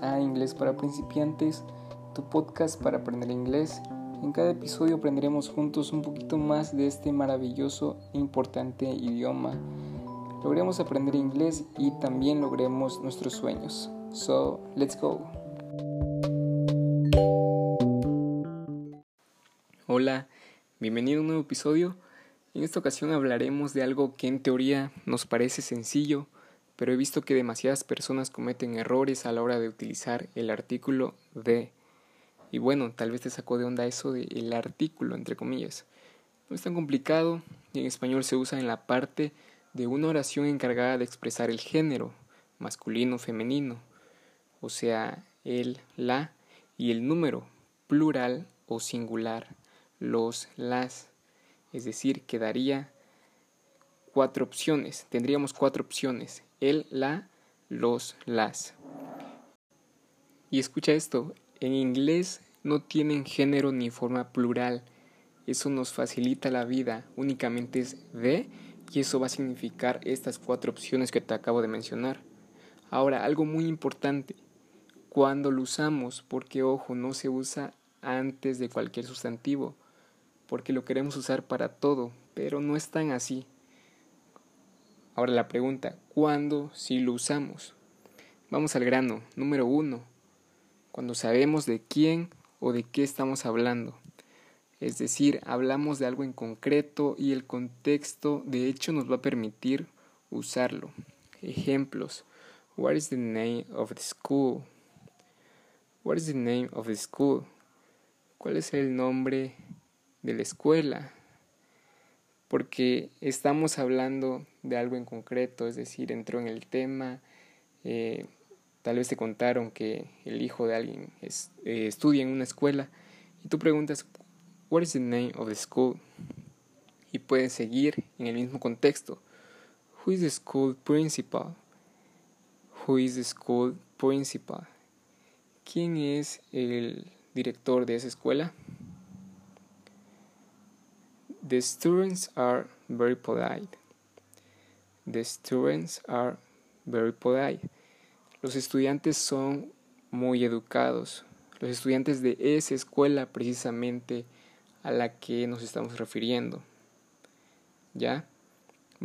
a Inglés para principiantes, tu podcast para aprender inglés. En cada episodio aprenderemos juntos un poquito más de este maravilloso e importante idioma. Logremos aprender inglés y también logremos nuestros sueños. So, let's go. Hola, bienvenido a un nuevo episodio. En esta ocasión hablaremos de algo que en teoría nos parece sencillo, pero he visto que demasiadas personas cometen errores a la hora de utilizar el artículo de. Y bueno, tal vez te sacó de onda eso de el artículo, entre comillas. No es tan complicado y en español se usa en la parte de una oración encargada de expresar el género, masculino, femenino, o sea, el, la y el número, plural o singular, los, las. Es decir, quedaría cuatro opciones, tendríamos cuatro opciones, el, la, los, las. Y escucha esto, en inglés no tienen género ni forma plural. Eso nos facilita la vida, únicamente es de y eso va a significar estas cuatro opciones que te acabo de mencionar. Ahora, algo muy importante, cuando lo usamos, porque ojo, no se usa antes de cualquier sustantivo, porque lo queremos usar para todo, pero no es tan así. Ahora la pregunta, ¿cuándo si lo usamos? Vamos al grano. Número uno, cuando sabemos de quién o de qué estamos hablando. Es decir, hablamos de algo en concreto y el contexto de hecho nos va a permitir usarlo. Ejemplos. What is the name of the school? What is the name of the school? ¿Cuál es el nombre de la escuela? Porque estamos hablando de algo en concreto, es decir, entró en el tema, eh, tal vez te contaron que el hijo de alguien eh, estudia en una escuela y tú preguntas, What is the name of the school? Y puedes seguir en el mismo contexto. Who is the school principal? Who is the school principal? ¿Quién es el director de esa escuela? The students are very polite. The students are very polite. Los estudiantes son muy educados. Los estudiantes de esa escuela precisamente a la que nos estamos refiriendo. ¿Ya?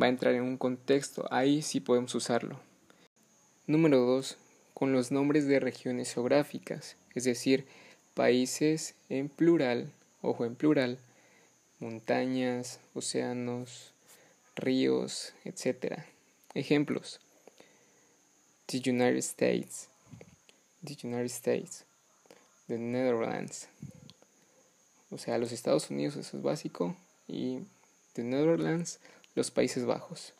Va a entrar en un contexto, ahí sí podemos usarlo. Número 2. Con los nombres de regiones geográficas, es decir, países en plural, ojo en plural, montañas, océanos, ríos, etc. Ejemplos. The United States, the United States, the Netherlands. O sea, los Estados Unidos, eso es básico, y the Netherlands, los Países Bajos.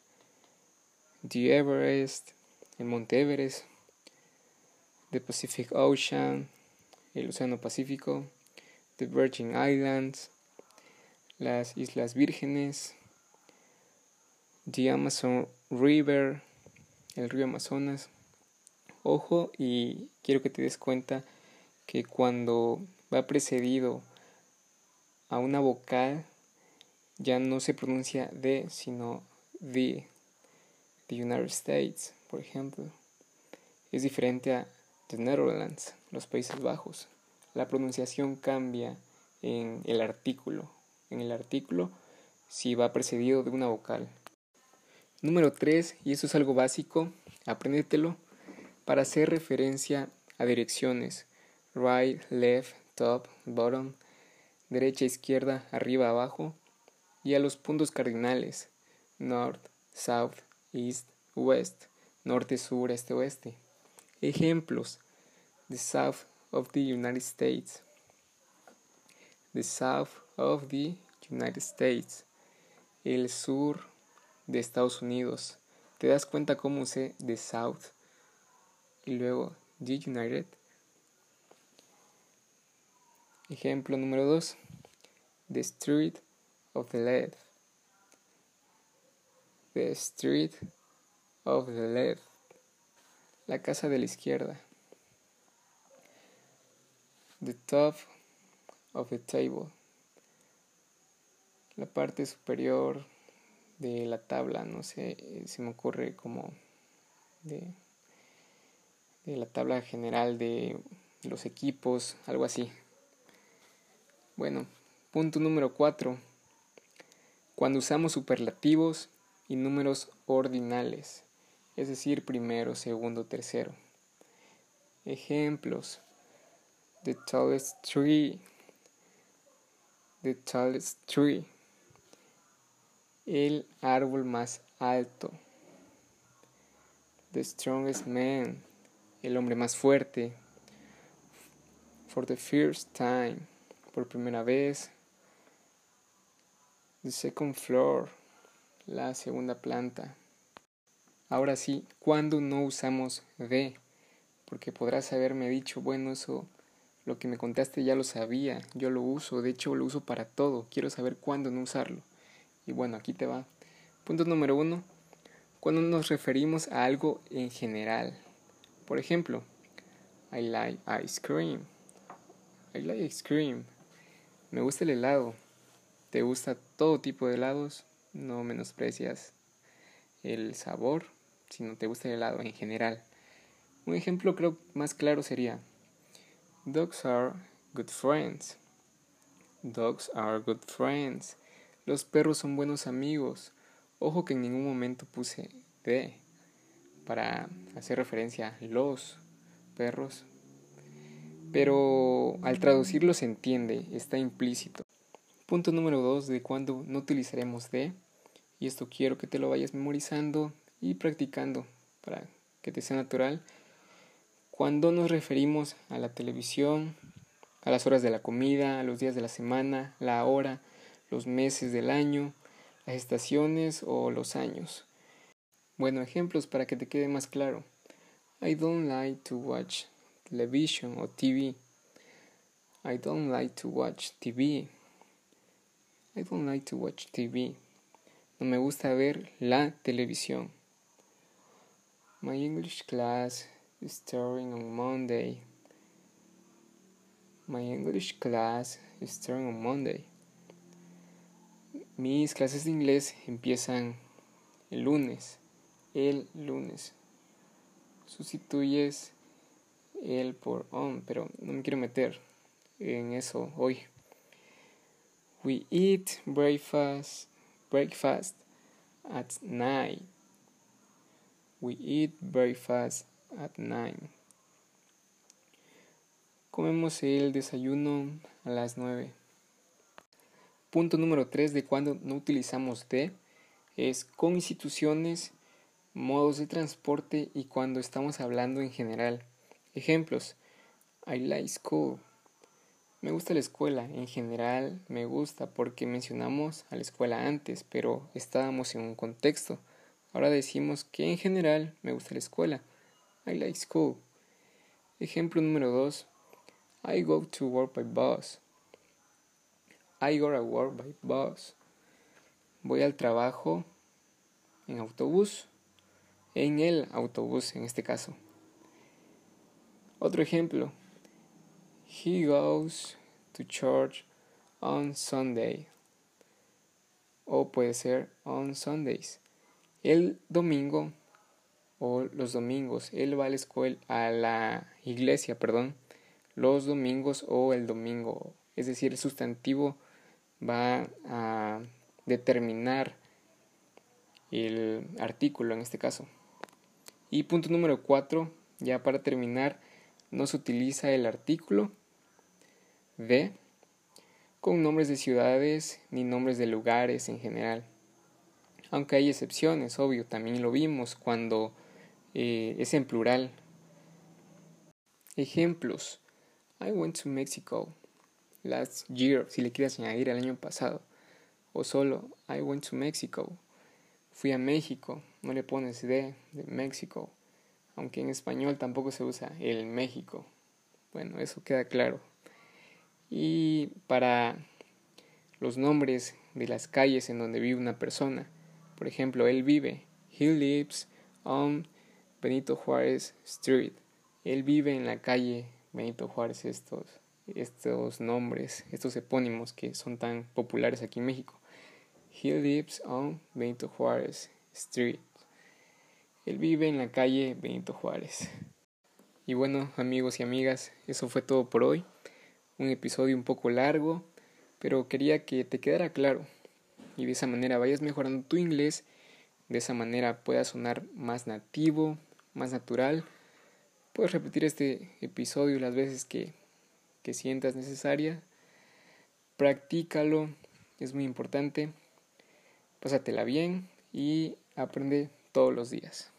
The Everest, el Monte Everest, the Pacific Ocean, el Océano Pacífico, the Virgin Islands, las Islas Vírgenes, the Amazon River, el río Amazonas. Ojo y quiero que te des cuenta que cuando va precedido a una vocal ya no se pronuncia de, sino the. The United States, por ejemplo, es diferente a the Netherlands, los Países Bajos. La pronunciación cambia en el artículo en el artículo si va precedido de una vocal. Número 3, y eso es algo básico, apréndetelo, para hacer referencia a direcciones, right, left, top, bottom, derecha, izquierda, arriba, abajo, y a los puntos cardinales, north, south, east, west, norte, sur, este, oeste. Ejemplos, the south of the United States, the south of the United States, el sur de Estados Unidos. ¿Te das cuenta cómo usé the South y luego the United? Ejemplo número 2. The street of the left. The street of the left. La casa de la izquierda. The top of the table la parte superior de la tabla, no sé, se me ocurre como de, de la tabla general de los equipos, algo así. Bueno, punto número 4. Cuando usamos superlativos y números ordinales, es decir, primero, segundo, tercero. Ejemplos. The tallest tree. The tallest tree. El árbol más alto. The strongest man. El hombre más fuerte. For the first time. Por primera vez. The second floor. La segunda planta. Ahora sí, ¿cuándo no usamos de? Porque podrás haberme dicho, bueno, eso lo que me contaste ya lo sabía, yo lo uso, de hecho lo uso para todo, quiero saber cuándo no usarlo. Y bueno, aquí te va. Punto número uno, cuando nos referimos a algo en general. Por ejemplo, I like ice cream. I like ice cream. Me gusta el helado. ¿Te gusta todo tipo de helados? No menosprecias el sabor, sino te gusta el helado en general. Un ejemplo creo más claro sería Dogs are good friends. Dogs are good friends. Los perros son buenos amigos. Ojo que en ningún momento puse de para hacer referencia a los perros. Pero al traducirlo se entiende, está implícito. Punto número 2 de cuando no utilizaremos de. Y esto quiero que te lo vayas memorizando y practicando para que te sea natural cuando nos referimos a la televisión, a las horas de la comida, a los días de la semana, la hora, los meses del año, las estaciones o los años. Bueno, ejemplos para que te quede más claro. I don't like to watch television o TV. I don't like to watch TV. I don't like to watch TV. No me gusta ver la televisión. My English class starting on Monday. My English class is starting on Monday. Mis clases de inglés empiezan el lunes. El lunes. Sustituyes el por on, pero no me quiero meter en eso hoy. We eat breakfast breakfast at night. We eat breakfast at nine. Comemos el desayuno a las nueve. Punto número 3 de cuando no utilizamos de es con instituciones, modos de transporte y cuando estamos hablando en general. Ejemplos. I like school. Me gusta la escuela. En general me gusta porque mencionamos a la escuela antes, pero estábamos en un contexto. Ahora decimos que en general me gusta la escuela. I like school. Ejemplo número 2. I go to work by bus. I go to work by bus. Voy al trabajo en autobús. En el autobús en este caso. Otro ejemplo. He goes to church on Sunday. O puede ser on Sundays. El domingo o los domingos. Él va a la escuela, a la iglesia, perdón, los domingos o el domingo. Es decir, el sustantivo va a determinar el artículo en este caso. Y punto número 4, ya para terminar, no se utiliza el artículo de con nombres de ciudades ni nombres de lugares en general. Aunque hay excepciones, obvio, también lo vimos cuando eh, es en plural. Ejemplos. I went to Mexico last year, si le quieres añadir el año pasado. O solo I went to Mexico. Fui a México. No le pones de, de México. Aunque en español tampoco se usa el México. Bueno, eso queda claro. Y para los nombres de las calles en donde vive una persona. Por ejemplo, él vive. He lives on Benito Juárez Street. Él vive en la calle Benito Juárez, estos, estos nombres, estos epónimos que son tan populares aquí en México. He lives on Benito Juárez Street. Él vive en la calle Benito Juárez. Y bueno, amigos y amigas, eso fue todo por hoy. Un episodio un poco largo, pero quería que te quedara claro y de esa manera vayas mejorando tu inglés, de esa manera puedas sonar más nativo, más natural. Puedes repetir este episodio las veces que, que sientas necesaria. Practícalo, es muy importante. Pásatela bien y aprende todos los días.